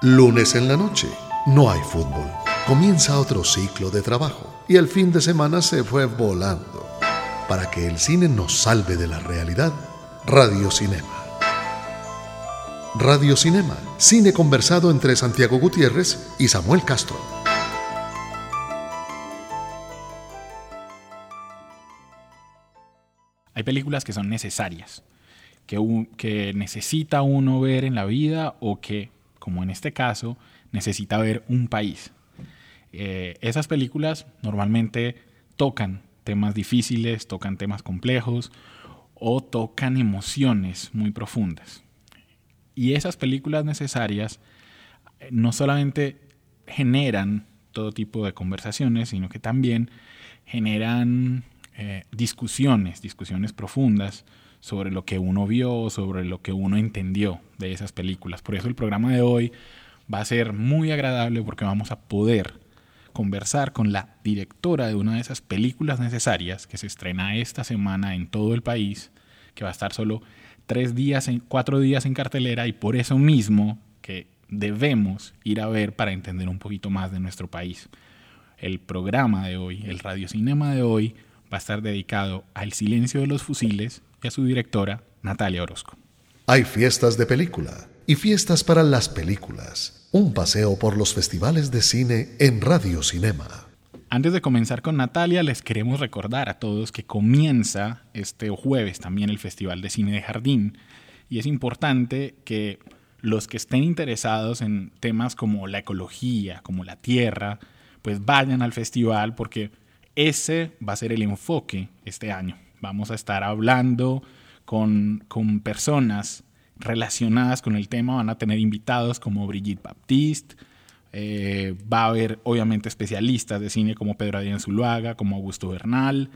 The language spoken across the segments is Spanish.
Lunes en la noche, no hay fútbol. Comienza otro ciclo de trabajo y el fin de semana se fue volando. Para que el cine nos salve de la realidad, Radio Cinema. Radio Cinema, cine conversado entre Santiago Gutiérrez y Samuel Castro. Hay películas que son necesarias, que, que necesita uno ver en la vida o que como en este caso, necesita ver un país. Eh, esas películas normalmente tocan temas difíciles, tocan temas complejos o tocan emociones muy profundas. Y esas películas necesarias eh, no solamente generan todo tipo de conversaciones, sino que también generan eh, discusiones, discusiones profundas sobre lo que uno vio, sobre lo que uno entendió de esas películas. Por eso el programa de hoy va a ser muy agradable porque vamos a poder conversar con la directora de una de esas películas necesarias que se estrena esta semana en todo el país, que va a estar solo tres días, en, cuatro días en cartelera y por eso mismo que debemos ir a ver para entender un poquito más de nuestro país. El programa de hoy, el radiocinema de hoy, va a estar dedicado al silencio de los fusiles y a su directora, Natalia Orozco. Hay fiestas de película y fiestas para las películas. Un paseo por los festivales de cine en Radio Cinema. Antes de comenzar con Natalia, les queremos recordar a todos que comienza este jueves también el Festival de Cine de Jardín y es importante que los que estén interesados en temas como la ecología, como la tierra, pues vayan al festival porque ese va a ser el enfoque este año. Vamos a estar hablando con, personas relacionadas con el tema. Van a tener invitados como Brigitte Baptiste. Eh, va a haber obviamente especialistas de cine como Pedro Adrián Zuluaga, como Augusto Bernal.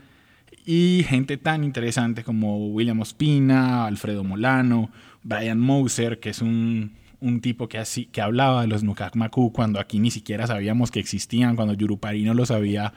Y gente tan interesante como William Ospina, Alfredo Molano, Brian Moser, que es un, tipo que, así, que hablaba de los Nukak Maku cuando aquí ni siquiera sabíamos que existían, cuando Yurupari no los había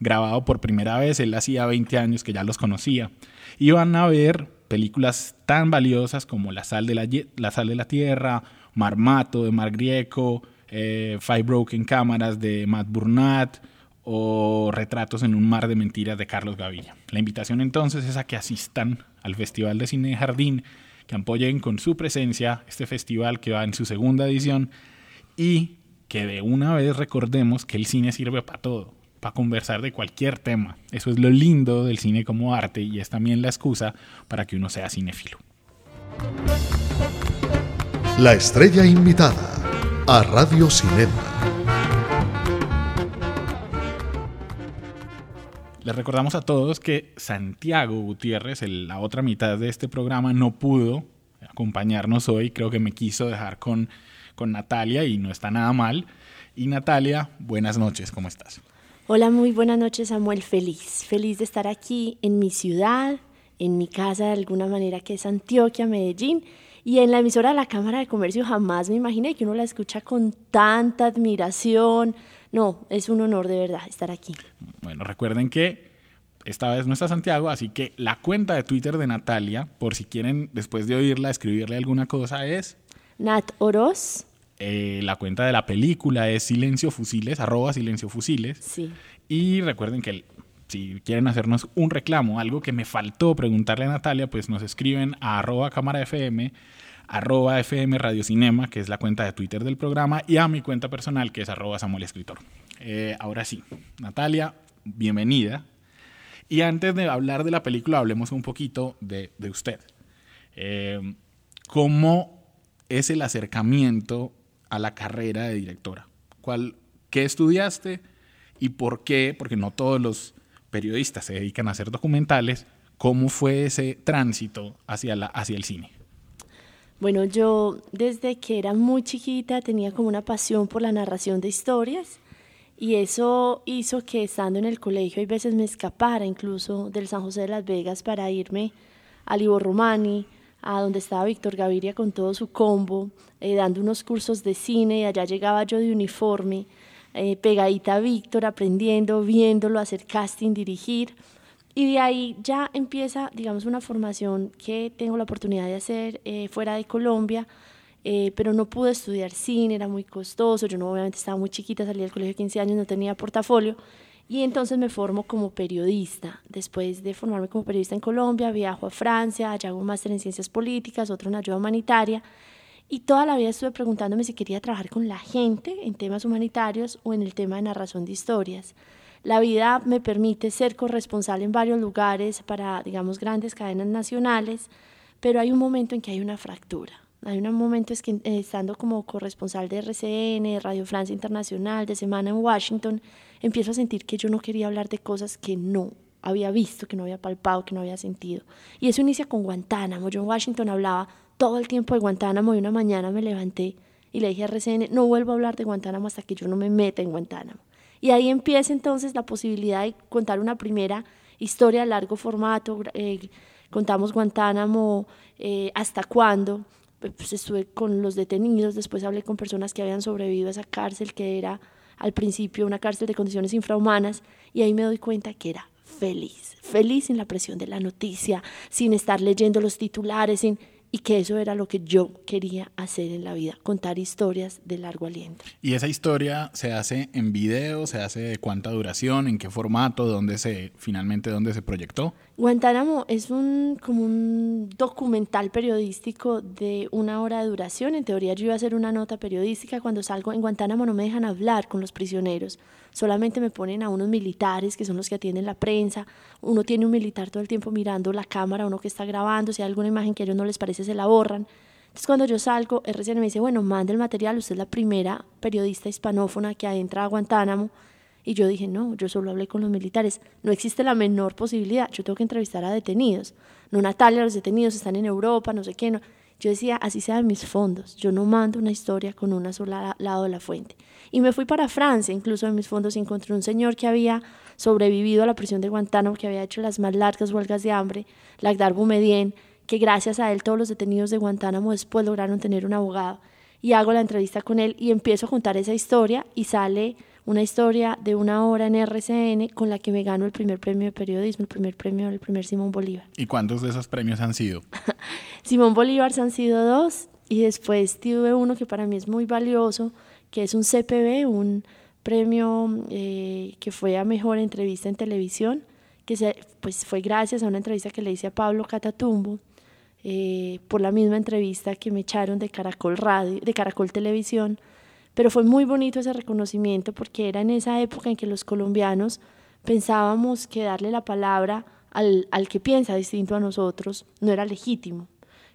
grabado por primera vez, él hacía 20 años que ya los conocía. Iban a ver películas tan valiosas como La sal de la, la, sal de tierra, Marmato de Mark Grieco, eh, Five Broken Cámaras de Matt Burnett o Retratos en un mar de mentiras de Carlos Gaviria. La invitación entonces es a que asistan al Festival de Cine Jardín, que apoyen con su presencia este festival que va en su segunda edición y que de una vez recordemos que el cine sirve para todo para conversar de cualquier tema. Eso es lo lindo del cine como arte y es también la excusa para que uno sea cinéfilo. La estrella invitada a Radio Cinema. Les recordamos a todos que Santiago Gutiérrez, la otra mitad de este programa, no pudo acompañarnos hoy. Creo que me quiso dejar con, con Natalia y no está nada mal. Y Natalia, buenas noches, ¿cómo estás? Hola, muy buenas noches Samuel, feliz, feliz de estar aquí en mi ciudad, en mi casa de alguna manera que es Antioquia, Medellín, y en la emisora de la Cámara de Comercio jamás me imaginé que uno la escucha con tanta admiración. No, es un honor de verdad estar aquí. Bueno, recuerden que esta vez no está Santiago, así que la cuenta de Twitter de Natalia, por si quieren después de oírla escribirle alguna cosa, es... Nat Oroz eh, la cuenta de la película es Silencio Fusiles, arroba Silencio Fusiles. Sí. Y recuerden que si quieren hacernos un reclamo, algo que me faltó preguntarle a Natalia, pues nos escriben a arroba cámara FM, arroba FM Radio Cinema, que es la cuenta de Twitter del programa, y a mi cuenta personal, que es arroba Samuel Escritor. Eh, ahora sí, Natalia, bienvenida. Y antes de hablar de la película, hablemos un poquito de, usted. Eh, ¿Cómo es el acercamiento a la carrera de directora? ¿Cuál, ¿Qué estudiaste y por qué? Porque no todos los periodistas se dedican a hacer documentales. ¿Cómo fue ese tránsito hacia, el cine? Bueno, yo desde que era muy chiquita tenía como una pasión por la narración de historias y eso hizo que estando en el colegio hay veces me escapara incluso del San José de Las Vegas para irme al Ivo Romani, a donde estaba Víctor Gaviria con todo su combo, eh, dando unos cursos de cine, y allá llegaba yo de uniforme, eh, pegadita a Víctor, aprendiendo, viéndolo, hacer casting, dirigir. Y de ahí ya empieza, digamos, una formación que tengo la oportunidad de hacer eh, fuera de Colombia, eh, pero no pude estudiar cine, era muy costoso, yo no, obviamente estaba muy chiquita, salí del colegio de 15 años, no tenía portafolio, y entonces me formo como periodista. Después de formarme como periodista en Colombia, viajo a Francia, allá hago un máster en ciencias políticas, otro en ayuda humanitaria, y toda la vida estuve preguntándome si quería trabajar con la gente en temas humanitarios o en el tema de narración de historias. La vida me permite ser corresponsal en varios lugares para, digamos, grandes cadenas nacionales, pero hay un momento en que hay una fractura. Hay un momento es que eh, estando como corresponsal de RCN, Radio Francia Internacional, de Semana en Washington, empiezo a sentir que yo no quería hablar de cosas que no había visto, que no había palpado, que no había sentido. Y eso inicia con Guantánamo. Yo en Washington hablaba todo el tiempo de Guantánamo y una mañana me levanté y le dije a RCN, no vuelvo a hablar de Guantánamo hasta que yo no me meta en Guantánamo. Y ahí empieza entonces la posibilidad de contar una primera historia a largo formato. Eh, contamos Guantánamo, eh, hasta cuándo. Pues estuve con los detenidos, después hablé con personas que habían sobrevivido a esa cárcel que era al principio una cárcel de condiciones infrahumanas y ahí me doy cuenta que era feliz, feliz sin la presión de la noticia, sin estar leyendo los titulares, sin y que eso era lo que yo quería hacer en la vida, contar historias de largo aliento. ¿Y esa historia se hace en video, se hace de cuánta duración, en qué formato, dónde se finalmente dónde se proyectó? Guantánamo es un, como un documental periodístico de una hora de duración. En teoría yo iba a hacer una nota periodística. Cuando salgo en Guantánamo no me dejan hablar con los prisioneros. Solamente me ponen a unos militares que son los que atienden la prensa. Uno tiene un militar todo el tiempo mirando la cámara, uno que está grabando. Si hay alguna imagen que a ellos no les parece, se la borran. Entonces cuando yo salgo, RCN me dice, bueno, mande el material. Usted es la primera periodista hispanófona que entra a Guantánamo y yo dije, no, yo solo hablé con los militares. No existe la menor posibilidad. Yo tengo que entrevistar a detenidos. No, Natalia, los detenidos están en Europa, no sé qué. No. Yo decía, así sean mis fondos. Yo no mando una historia con una sola lado de la fuente. Y me fui para Francia, incluso en mis fondos encontré un señor que había sobrevivido a la prisión de Guantánamo, que había hecho las más largas huelgas de hambre, Lagdar Boumedien, que gracias a él todos los detenidos de Guantánamo después lograron tener un abogado. Y hago la entrevista con él y empiezo a contar esa historia y sale una historia de una hora en RCN con la que me gano el primer premio de periodismo, el primer premio, el primer Simón Bolívar. ¿Y cuántos de esos premios han sido? Simón Bolívar han sido dos y después tuve uno que para mí es muy valioso, que es un CPB, un premio eh, que fue a mejor entrevista en televisión, que se, pues fue gracias a una entrevista que le hice a Pablo Catatumbo. Eh, por la misma entrevista que me echaron de Caracol Radio, de Caracol Televisión, pero fue muy bonito ese reconocimiento porque era en esa época en que los colombianos pensábamos que darle la palabra al, al que piensa distinto a nosotros no era legítimo.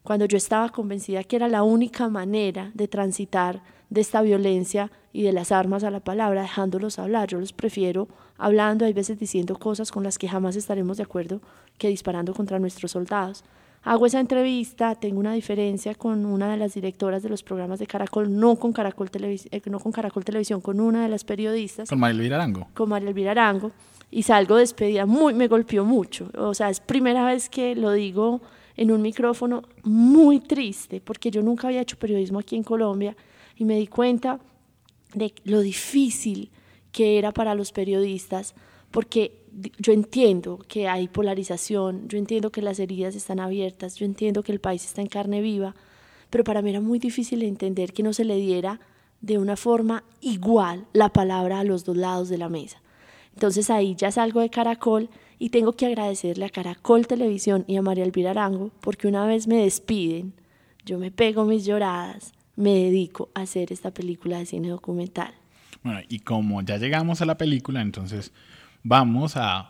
Cuando yo estaba convencida que era la única manera de transitar de esta violencia y de las armas a la palabra, dejándolos hablar. Yo los prefiero hablando, hay veces diciendo cosas con las que jamás estaremos de acuerdo, que disparando contra nuestros soldados. Hago esa entrevista, tengo una diferencia con una de las directoras de los programas de Caracol, no con Caracol, eh, no con Caracol Televisión, con una de las periodistas. Con María Elvira Arango. Con María Elvira Arango. Y salgo despedida, muy, me golpeó mucho. O sea, es primera vez que lo digo en un micrófono muy triste, porque yo nunca había hecho periodismo aquí en Colombia y me di cuenta de lo difícil que era para los periodistas, porque yo entiendo que hay polarización, yo entiendo que las heridas están abiertas, yo entiendo que el país está en carne viva, pero para mí era muy difícil entender que no se le diera de una forma igual la palabra a los dos lados de la mesa. Entonces ahí ya salgo de Caracol y tengo que agradecerle a Caracol Televisión y a María Elvira Arango porque una vez me despiden, yo me pego mis lloradas, me dedico a hacer esta película de cine documental. Bueno, y como ya llegamos a la película, entonces vamos a,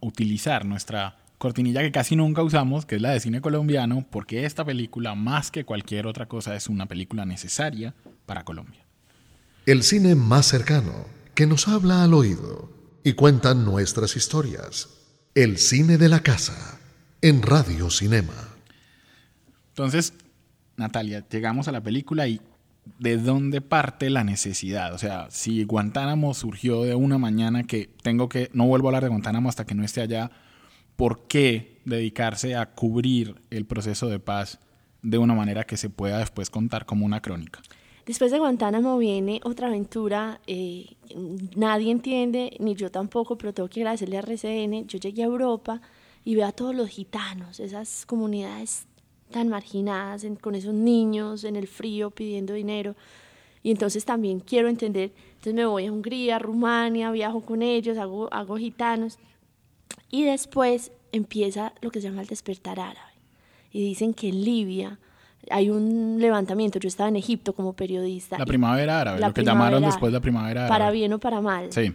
utilizar nuestra cortinilla que casi nunca usamos, que es la de cine colombiano, porque esta película, más que cualquier otra cosa, es una película necesaria para Colombia. El cine más cercano, que nos habla al oído y cuenta nuestras historias. El cine de la casa, en Radio Cinema. Entonces, Natalia, llegamos a la película y de dónde parte la necesidad. O sea, si Guantánamo surgió de una mañana que tengo que, no vuelvo a hablar de Guantánamo hasta que no esté allá, ¿por qué dedicarse a cubrir el proceso de paz de una manera que se pueda después contar como una crónica? Después de Guantánamo viene otra aventura, eh, nadie entiende, ni yo tampoco, pero tengo que agradecerle a RCN. Yo llegué a Europa y veo a todos los gitanos, esas comunidades tan marginadas, con esos niños en el frío pidiendo dinero. Y entonces también quiero entender, entonces me voy a Hungría, Rumania, viajo con ellos, hago, hago gitanos. Y después empieza lo que se llama el despertar árabe. Y dicen que en Libia hay un levantamiento. Yo estaba en Egipto como periodista. La primavera árabe, lo que llamaron después la primavera árabe. Para bien o para mal. Sí.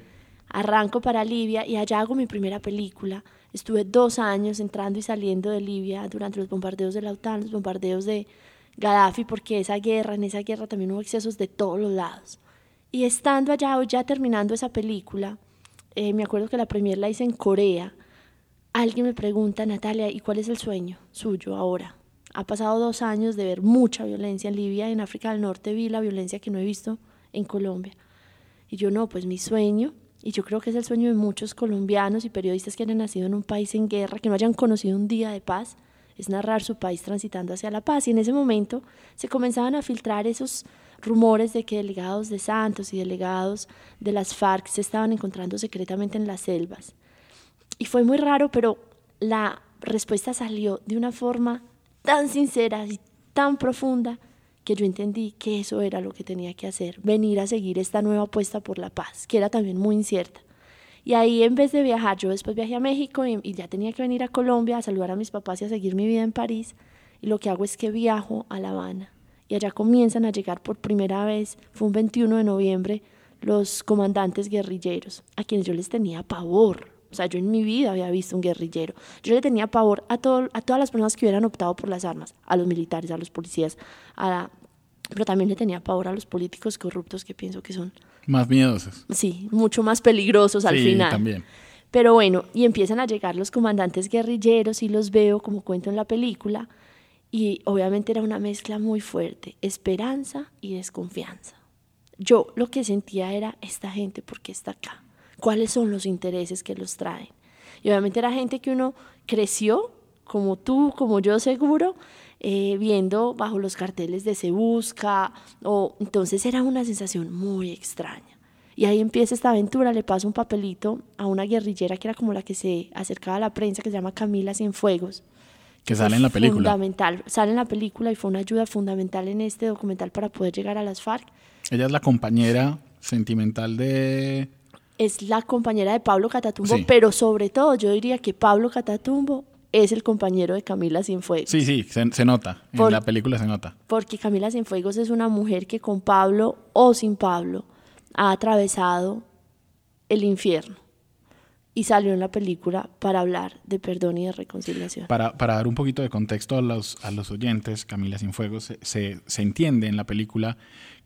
Arranco para Libia y allá hago mi primera película. Estuve dos años entrando y saliendo de Libia durante los bombardeos de la OTAN, los bombardeos de Gaddafi, porque esa guerra, en esa guerra también hubo excesos de todos los lados. Y estando allá, o ya terminando esa película, eh, me acuerdo que la premier la hice en Corea. Alguien me pregunta, Natalia, ¿y cuál es el sueño suyo ahora? Ha pasado dos años de ver mucha violencia en Libia, en África del Norte vi la violencia que no he visto en Colombia. Y yo no, pues mi sueño y yo creo que es el sueño de muchos colombianos y periodistas que hayan nacido en un país en guerra, que no hayan conocido un día de paz, es narrar su país transitando hacia la paz. Y en ese momento se comenzaban a filtrar esos rumores de que delegados de Santos y delegados de las FARC se estaban encontrando secretamente en las selvas. Y fue muy raro, pero la respuesta salió de una forma tan sincera y tan profunda que yo entendí que eso era lo que tenía que hacer, venir a seguir esta nueva apuesta por la paz, que era también muy incierta. Y ahí en vez de viajar, yo después viajé a México y, ya tenía que venir a Colombia a saludar a mis papás y a seguir mi vida en París. Y lo que hago es que viajo a La Habana. Y allá comienzan a llegar por primera vez, fue un 21 de noviembre, los comandantes guerrilleros, a quienes yo les tenía pavor. O sea, yo en mi vida había visto un guerrillero. Yo le tenía pavor a, todo, a todas las personas que hubieran optado por las armas, a los militares, a los policías, a, pero también le tenía pavor a los políticos corruptos que pienso que son... Más miedosos. Sí, mucho más peligrosos al sí, final. también. Pero bueno, y empiezan a llegar los comandantes guerrilleros y los veo como cuento en la película. Y obviamente era una mezcla muy fuerte, esperanza y desconfianza. Yo lo que sentía era, esta gente, ¿por qué está acá? ¿Cuáles son los intereses que los traen? Y obviamente era gente que uno creció, como tú, como yo seguro, eh, viendo bajo los carteles de Se Busca, o, entonces era una sensación muy extraña. Y ahí empieza esta aventura, le paso un papelito a una guerrillera que era como la que se acercaba a la prensa, que se llama Camila Cienfuegos. Que sale en la película. Fundamental, sale en la película y fue una ayuda fundamental en este documental para poder llegar a las FARC. Ella es la compañera sentimental de... Es la compañera de Pablo Catatumbo, pero sobre todo yo diría que Pablo Catatumbo es el compañero de Camila Cienfuegos. Sí, sí, se, nota, en la película se nota. Porque Camila Cienfuegos es una mujer que con Pablo o sin Pablo ha atravesado el infierno y salió en la película para hablar de perdón y de reconciliación. Para, para dar un poquito de contexto a los, a los oyentes, Camila Cienfuegos se, se, entiende en la película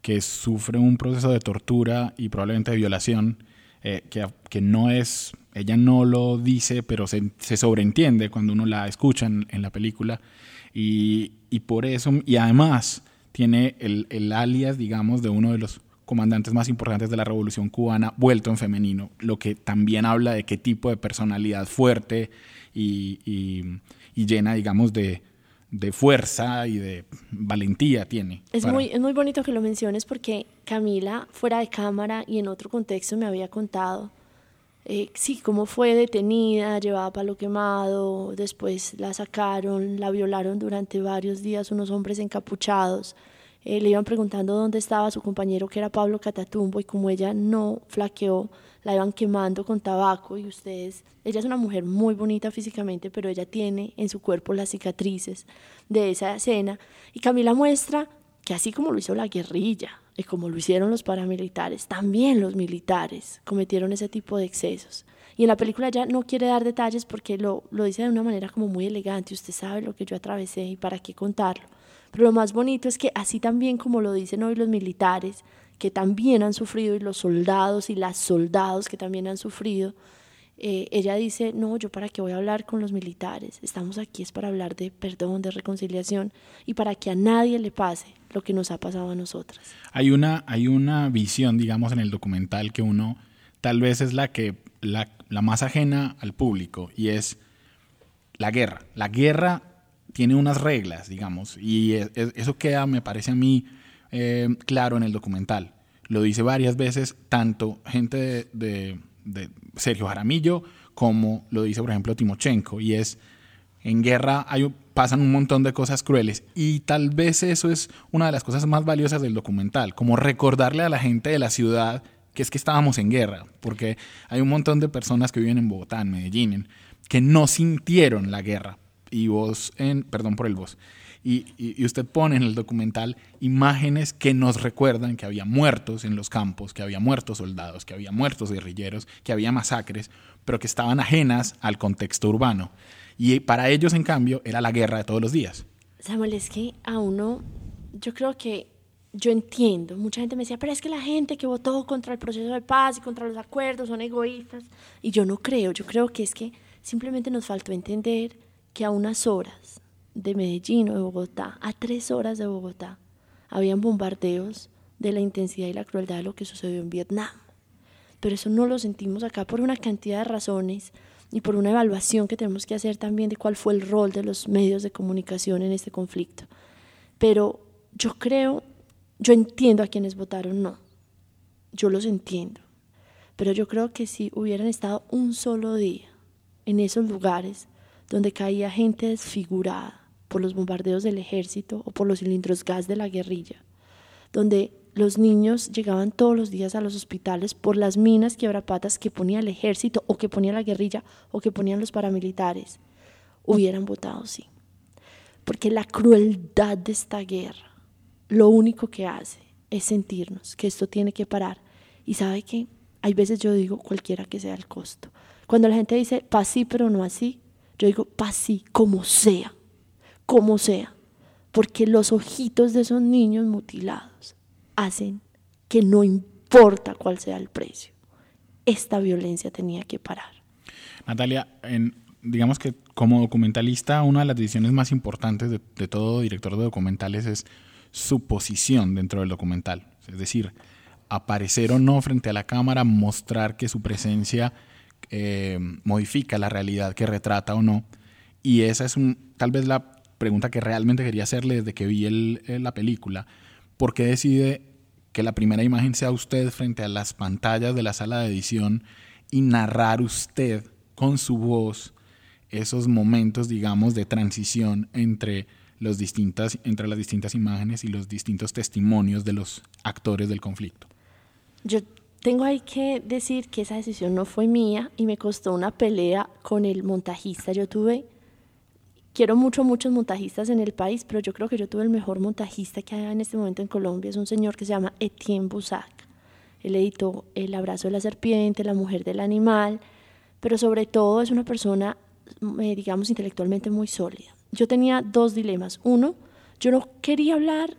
que sufre un proceso de tortura y probablemente de violación eh, que, que no es ella no lo dice, pero se, se sobreentiende cuando uno la escucha en, la película. Y, y, por eso, y además tiene el, el, alias, digamos, de uno de los comandantes más importantes de la Revolución Cubana, vuelto en femenino, lo que también habla de qué tipo de personalidad fuerte y, y, llena, digamos, de, de fuerza y de valentía tiene. Es, muy, es muy bonito que lo menciones porque Camila, fuera de cámara y en otro contexto, me había contado eh, sí, cómo fue detenida, llevada palo quemado, después la sacaron, la violaron durante varios días unos hombres encapuchados. Eh, le iban preguntando dónde estaba su compañero, que era Pablo Catatumbo, y como ella no flaqueó, la iban quemando con tabaco. Y ustedes, ella es una mujer muy bonita físicamente, pero ella tiene en su cuerpo las cicatrices de esa escena. Y Camila muestra que así como lo hizo la guerrilla, y como lo hicieron los paramilitares, también los militares cometieron ese tipo de excesos. Y en la película ya no quiere dar detalles porque lo, lo dice de una manera como muy elegante, usted sabe lo que yo atravesé y para qué contarlo. Pero lo más bonito es que así también como lo dicen hoy los militares, que también han sufrido, y los soldados y las soldados que también han sufrido, eh, ella dice, no, yo para qué voy a hablar con los militares, estamos aquí es para hablar de perdón, de reconciliación y para que a nadie le pase lo que nos ha pasado a nosotras. Hay una, hay una visión, digamos, en el documental que uno tal vez es la que la, la más ajena al público y es la guerra. La guerra tiene unas reglas, digamos, y eso queda, me parece a mí, eh, claro en el documental. Lo dice varias veces, tanto gente de de Sergio Jaramillo, como lo dice, por ejemplo, Timochenko, y es, en guerra hay pasan un montón de cosas crueles y tal vez eso es una de las cosas más valiosas del documental, como recordarle a la gente de la ciudad que es que estábamos en guerra, porque hay un montón de personas que viven en Bogotá, en Medellín, que no sintieron la guerra. Y vos, en, perdón por el vos, y, usted pone en el documental imágenes que nos recuerdan que había muertos en los campos, que había muertos soldados, que había muertos guerrilleros, que había masacres, pero que estaban ajenas al contexto urbano. Y para ellos, en cambio, era la guerra de todos los días. Samuel, es que a uno, yo creo que yo entiendo, mucha gente me decía, pero es que la gente que votó contra el proceso de paz y contra los acuerdos son egoístas. Y yo no creo, yo creo que es que simplemente nos faltó entender que a unas horas de Medellín o de Bogotá, a tres horas de Bogotá, habían bombardeos de la intensidad y la crueldad de lo que sucedió en Vietnam. Pero eso no lo sentimos acá por una cantidad de razones y por una evaluación que tenemos que hacer también de cuál fue el rol de los medios de comunicación en este conflicto. Pero yo creo yo entiendo a quienes votaron no, yo los entiendo, pero yo creo que si hubieran estado un solo día en esos lugares donde caía gente desfigurada por los bombardeos del ejército o por los cilindros gas de la guerrilla, donde los niños llegaban todos los días a los hospitales por las minas quiebrapatas que ponía el ejército o que ponía la guerrilla o que ponían los paramilitares, hubieran votado sí. Porque la crueldad de esta guerra lo único que hace es sentirnos que esto tiene que parar. Y sabe que hay veces yo digo cualquiera que sea el costo. Cuando la gente dice paz sí, pero no así, yo digo paz sí, como sea, como sea. Porque los ojitos de esos niños mutilados hacen que no importa cuál sea el precio. Esta violencia tenía que parar. Natalia, digamos que como documentalista, una de las decisiones más importantes de, de todo director de documentales es su posición dentro del documental. Es decir, aparecer o no frente a la cámara, mostrar que su presencia eh, modifica la realidad que retrata o no. Y esa es un, tal vez la pregunta que realmente quería hacerle desde que vi el, la película. ¿Por qué decide que la primera imagen sea usted frente a las pantallas de la sala de edición y narrar usted con su voz esos momentos, digamos, de transición entre los distintas, entre las distintas imágenes y los distintos testimonios de los actores del conflicto. Yo tengo ahí que decir que esa decisión no fue mía y me costó una pelea con el montajista. Yo tuve, quiero mucho, muchos montajistas en el país, pero yo creo que yo tuve el mejor montajista que hay en este momento en Colombia. Es un señor que se llama Etienne Busac. Él editó El abrazo de la serpiente, La mujer del animal, pero sobre todo es una persona, eh, digamos, intelectualmente muy sólida yo tenía dos dilemas. Uno, yo no quería hablar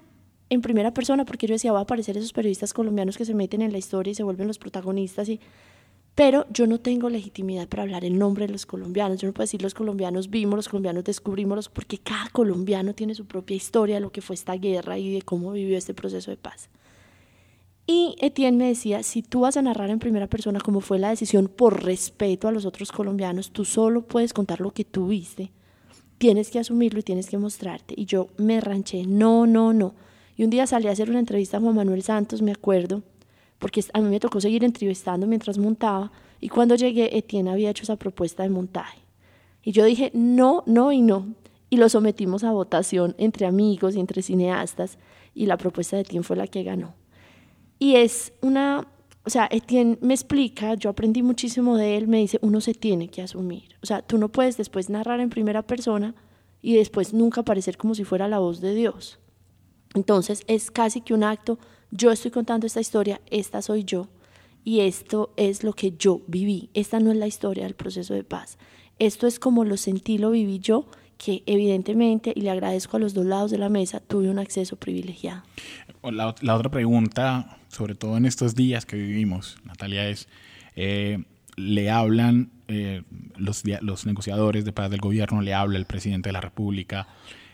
en primera persona porque yo decía, va a aparecer esos periodistas colombianos que se meten en la historia y se vuelven los protagonistas y pero yo no tengo legitimidad para hablar en nombre de los colombianos. Yo no puedo decir los colombianos vimos, los colombianos descubrimos, porque cada colombiano tiene su propia historia de lo que fue esta guerra y de cómo vivió este proceso de paz. Y Etienne me decía, si tú vas a narrar en primera persona cómo fue la decisión por respeto a los otros colombianos, tú solo puedes contar lo que tú viste tienes que asumirlo y tienes que mostrarte. Y yo me ranché, no, no, no. Y un día salí a hacer una entrevista a Juan Manuel Santos, me acuerdo, porque a mí me tocó seguir entrevistando mientras montaba, y cuando llegué, Etienne había hecho esa propuesta de montaje. Y yo dije, no, no y no. Y lo sometimos a votación entre amigos y entre cineastas, y la propuesta de Etienne fue la que ganó. Y es una o sea, Etienne me explica, yo aprendí muchísimo de él, me dice, uno se tiene que asumir. O sea, tú no puedes después narrar en primera persona y después nunca parecer como si fuera la voz de Dios. Entonces es casi que un acto, yo estoy contando esta historia, esta soy yo y esto es lo que yo viví. Esta no es la historia del proceso de paz. Esto es como lo sentí, lo viví yo, que evidentemente, y le agradezco a los dos lados de la mesa, tuve un acceso privilegiado. La, otra pregunta sobre todo en estos días que vivimos, Natalia, es, eh, le hablan eh, los, los negociadores de paz del gobierno, le habla el presidente de la República,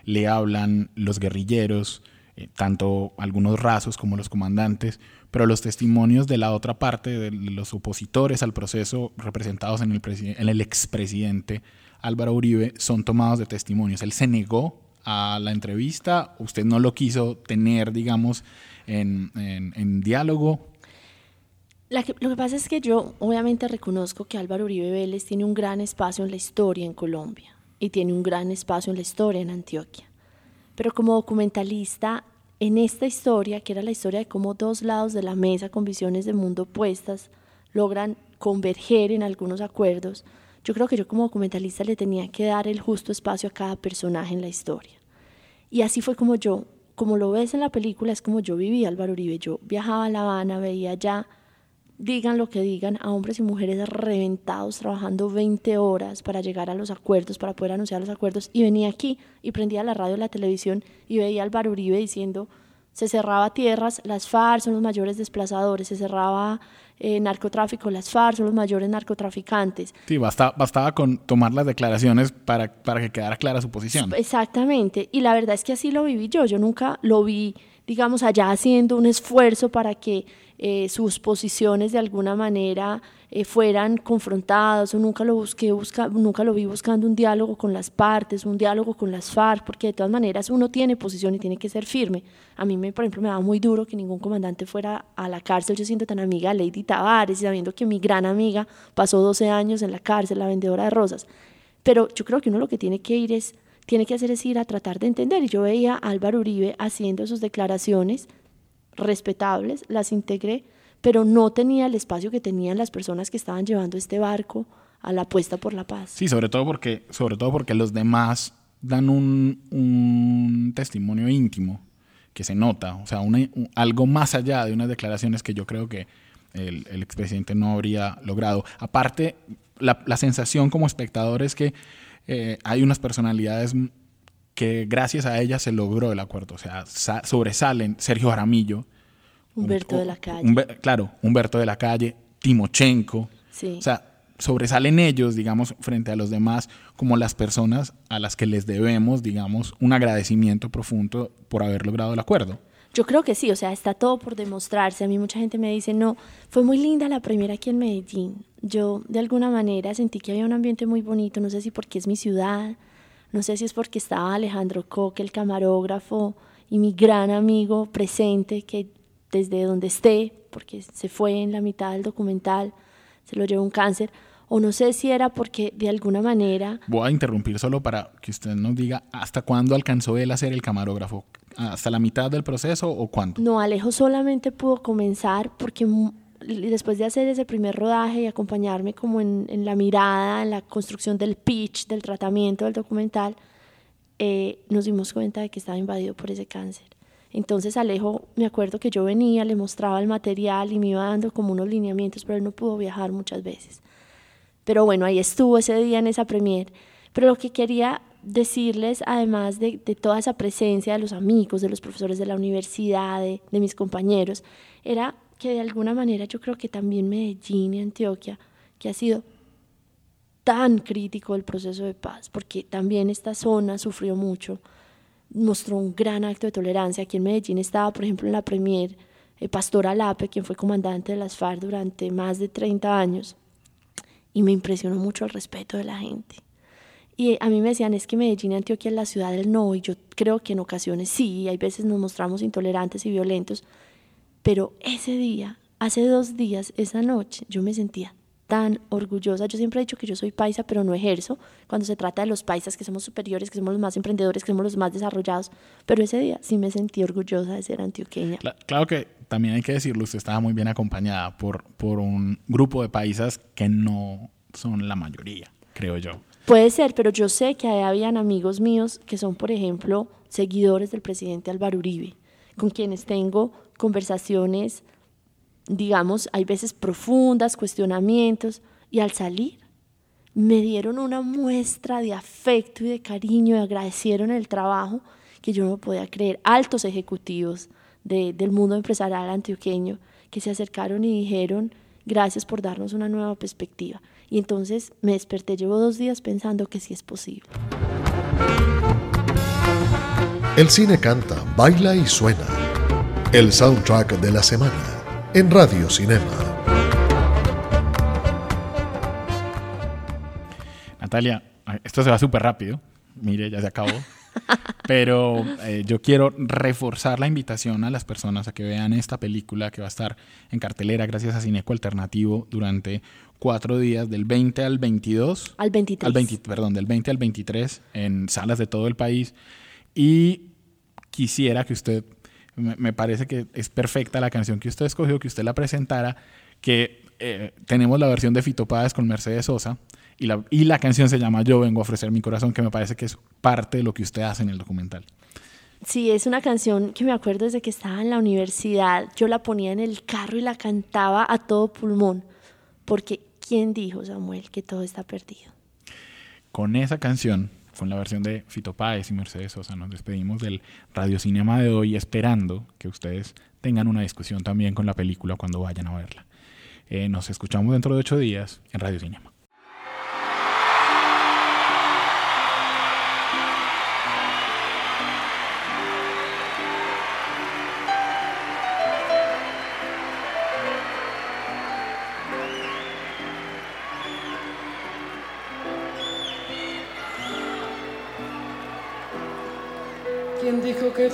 le hablan los guerrilleros, eh, tanto algunos rasos como los comandantes, pero los testimonios de la otra parte, de los opositores al proceso representados en el, en el expresidente Álvaro Uribe, son tomados de testimonios. Él se negó a la entrevista, usted no lo quiso tener, digamos, en, diálogo? lo que pasa es que yo obviamente reconozco que Álvaro Uribe Vélez tiene un gran espacio en la historia en Colombia. y tiene un gran espacio en la historia en Antioquia. Pero como documentalista, en esta historia, que era la historia de cómo dos lados de la mesa con visiones de mundo opuestas logran converger en algunos acuerdos, yo creo que yo como documentalista le tenía que dar el justo espacio a cada personaje en la historia. Y así fue como yo, como lo ves en la película, es como yo vivía Álvaro Uribe. Yo viajaba a La Habana, veía ya digan lo que digan, a hombres y mujeres reventados trabajando 20 horas para llegar a los acuerdos, para poder anunciar los acuerdos, y venía aquí y prendía la radio y la televisión y veía al Uribe diciendo, se cerraba tierras, las FARC son los mayores desplazadores, se cerraba eh, narcotráfico, las FARC son los mayores narcotraficantes. Sí, bastaba con tomar las declaraciones para, para que quedara clara su posición. Exactamente, y la verdad es que así lo viví yo, yo nunca lo vi, digamos, allá haciendo un esfuerzo para que eh, sus posiciones de alguna manera eh, fueran confrontadas o nunca lo busqué nunca lo vi buscando un diálogo con las partes un diálogo con las FARC porque de todas maneras uno tiene posición y tiene que ser firme. A mí me por ejemplo me daba muy duro que ningún comandante fuera a la cárcel. Yo siento tan amiga de Lady Tavares sabiendo que mi gran amiga pasó 12 años en la cárcel la vendedora de rosas. Pero yo creo que uno lo que tiene que ir es tiene que hacer es ir a tratar de entender. Y yo veía a Álvaro Uribe haciendo sus declaraciones respetables, las integré, pero no tenía el espacio que tenían las personas que estaban llevando este barco a la apuesta por la paz. Sí, sobre todo porque, sobre todo porque los demás dan un, testimonio íntimo que se nota, o sea, algo más allá de unas declaraciones que yo creo que el, expresidente no habría logrado. Aparte, la, sensación como espectador es que eh, hay unas personalidades que gracias a ella se logró el acuerdo. O sea, sobresalen Sergio Jaramillo. Humberto de la Calle. claro, Humberto de la Calle, Timochenko. Sí. O sea, sobresalen ellos, digamos, frente a los demás, como las personas a las que les debemos, digamos, un agradecimiento profundo por haber logrado el acuerdo. Yo creo que sí, o sea, está todo por demostrarse. A mí mucha gente me dice, no, fue muy linda la primera aquí en Medellín. Yo de alguna manera sentí que había un ambiente muy bonito, no sé si porque es mi ciudad, no sé si es porque estaba Alejandro Coque, el camarógrafo, y mi gran amigo presente, que desde donde esté, porque se fue en la mitad del documental, se lo llevó un cáncer, o no sé si era porque de alguna manera... Voy a interrumpir solo para que usted nos diga hasta cuándo alcanzó él a ser el camarógrafo, hasta la mitad del proceso o cuánto. No, Alejo solamente pudo comenzar porque después de hacer ese primer rodaje y acompañarme como en, la mirada, en la construcción del pitch, del tratamiento del documental, eh, nos dimos cuenta de que estaba invadido por ese cáncer. Entonces Alejo, me acuerdo que yo venía, le mostraba el material y me iba dando como unos lineamientos, pero él no pudo viajar muchas veces. Pero bueno, ahí estuvo ese día en esa premier. Pero lo que quería decirles, además de, toda esa presencia de los amigos, de los profesores de la universidad, de mis compañeros, era que de alguna manera yo creo que también Medellín y Antioquia, que ha sido tan crítico el proceso de paz, porque también esta zona sufrió mucho, mostró un gran acto de tolerancia. Aquí en Medellín estaba, por ejemplo, en la premier el Pastor Alape, quien fue comandante de las FARC durante más de 30 años, y me impresionó mucho el respeto de la gente. Y a mí me decían, es que Medellín y Antioquia es la ciudad del no, y yo creo que en ocasiones sí, hay veces nos mostramos intolerantes y violentos, pero ese día, hace dos días, esa noche, yo me sentía tan orgullosa. Yo siempre he dicho que yo soy paisa, pero no ejerzo. Cuando se trata de los paisas, que somos superiores, que somos los más emprendedores, que somos los más desarrollados. Pero ese día sí me sentí orgullosa de ser antioqueña. Claro que también hay que decirlo, usted estaba muy bien acompañada por, por un grupo de paisas que no son la mayoría, creo yo. Puede ser, pero yo sé que habían amigos míos que son, por ejemplo, seguidores del presidente Álvaro Uribe, con quienes tengo conversaciones, digamos, hay veces profundas, cuestionamientos, y al salir me dieron una muestra de afecto y de cariño agradecieron el trabajo que yo no podía creer. Altos ejecutivos del mundo empresarial antioqueño que se acercaron y dijeron, gracias por darnos una nueva perspectiva. Y entonces me desperté, llevo dos días pensando que sí es posible. El cine canta, baila y suena el soundtrack de la semana en Radio Cinema. Natalia, esto se va súper rápido. Mire, ya se acabó. Pero eh, yo quiero reforzar la invitación a las personas a que vean esta película que va a estar en cartelera gracias a Cineco Alternativo durante cuatro días, del 20 al 22. Al 23. Al 20, perdón, del 20 al 23 en salas de todo el país. Y quisiera que usted, me, me parece que es perfecta la canción que usted escogió, que usted la presentara, que eh, tenemos la versión de Fito Páez con Mercedes Sosa y la, y la canción se llama Yo vengo a ofrecer mi corazón, que me parece que es parte de lo que usted hace en el documental. Sí, es una canción que me acuerdo desde que estaba en la universidad. Yo la ponía en el carro y la cantaba a todo pulmón. Porque, ¿quién dijo, Samuel, que todo está perdido? Con esa canción, con la versión de Fito Páez y Mercedes Sosa, nos despedimos del Radio Cinema de hoy, esperando que ustedes tengan una discusión también con la película cuando vayan a verla. Eh, nos escuchamos dentro de ocho días en Radio Cinema.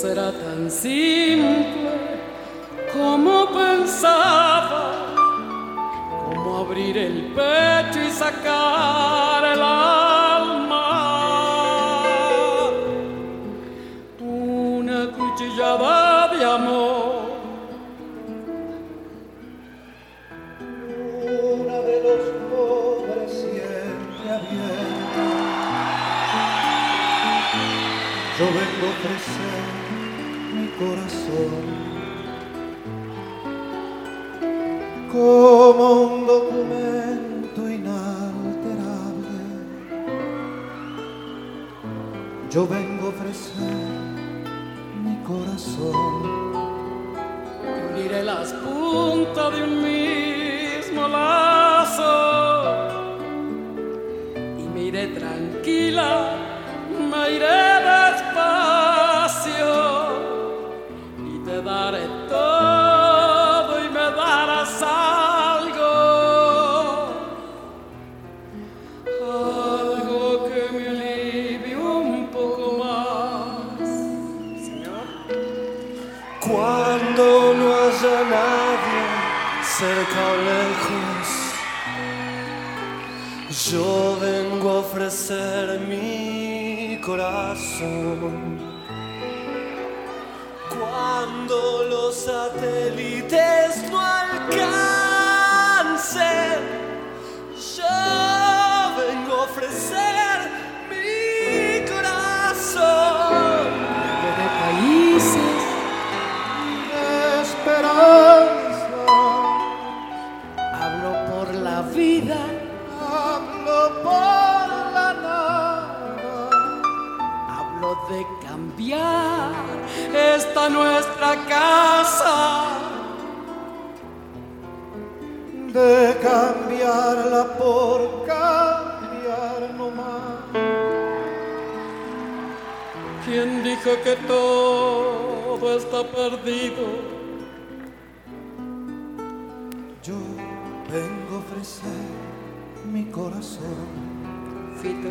será tan simple como pensaba, como abrir el pecho y sacar el alma. Una cuchillada de amor. Una de los pobres siempre abierta. Yo vengo ofrecer mi corazón como un documento inalterable. Yo vengo a ofrecer mi corazón. Uniré las puntas de un mismo lazo y me iré tranquila, me iré vengo a ofrecer mi corazón. Cuando los satélites no alcancen, yo vengo a ofrecer nuestra casa De cambiarla por cambiar nomás. ¿Quién dijo que todo está perdido? Yo vengo a ofrecer mi corazón. Fito,